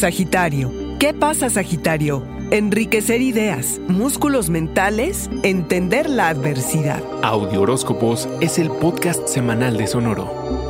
Sagitario. ¿Qué pasa, Sagitario? Enriquecer ideas, músculos mentales, entender la adversidad. Audio Horóscopos es el podcast semanal de Sonoro.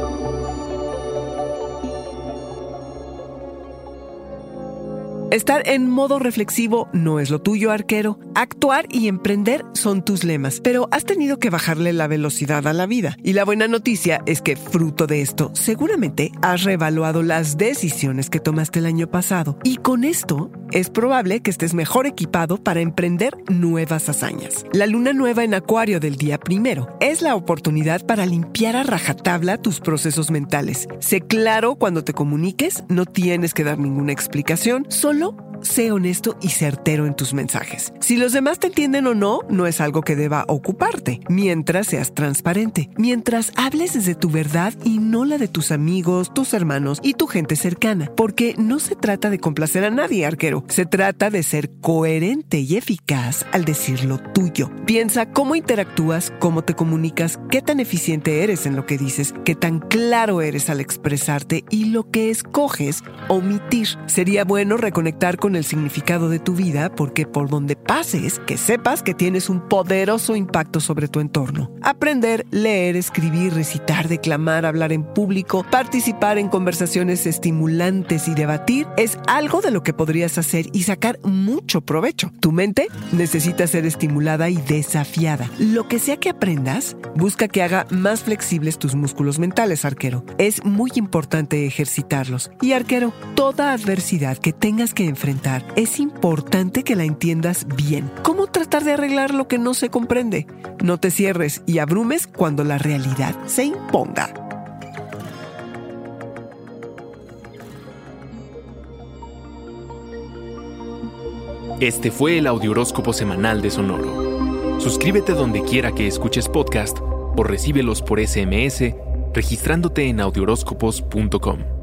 Estar en modo reflexivo no es lo tuyo, arquero. Actuar y emprender son tus lemas, pero has tenido que bajarle la velocidad a la vida. Y la buena noticia es que, fruto de esto, seguramente has reevaluado las decisiones que tomaste el año pasado. Y con esto, es probable que estés mejor equipado para emprender nuevas hazañas. La luna nueva en Acuario del día primero es la oportunidad para limpiar a rajatabla tus procesos mentales. Sé claro cuando te comuniques, no tienes que dar ninguna explicación, solo sé honesto y certero en tus mensajes. Si los demás te entienden o no, no es algo que deba ocuparte, mientras seas transparente, mientras hables desde tu verdad y no la de tus amigos, tus hermanos y tu gente cercana, porque no se trata de complacer a nadie, arquero, se trata de ser coherente y eficaz al decir lo tuyo. Piensa cómo interactúas, cómo te comunicas, qué tan eficiente eres en lo que dices, qué tan claro eres al expresarte y lo que escoges omitir. Sería bueno reconectar con el significado de tu vida porque por donde pases, que sepas que tienes un poderoso impacto sobre tu entorno. Aprender, leer, escribir, recitar, declamar, hablar en público, participar en conversaciones estimulantes y debatir es algo de lo que podrías hacer y sacar mucho provecho. Tu mente necesita ser estimulada y desafiada. Lo que sea que aprendas, busca que haga más flexibles tus músculos mentales, arquero. Es muy importante ejercitarlos. Y arquero, toda adversidad que tengas que es importante que la entiendas bien. ¿Cómo tratar de arreglar lo que no se comprende? No te cierres y abrumes cuando la realidad se imponga. Este fue el Audioróscopo Semanal de Sonoro. Suscríbete donde quiera que escuches podcast o recíbelos por SMS registrándote en audioróscopos.com.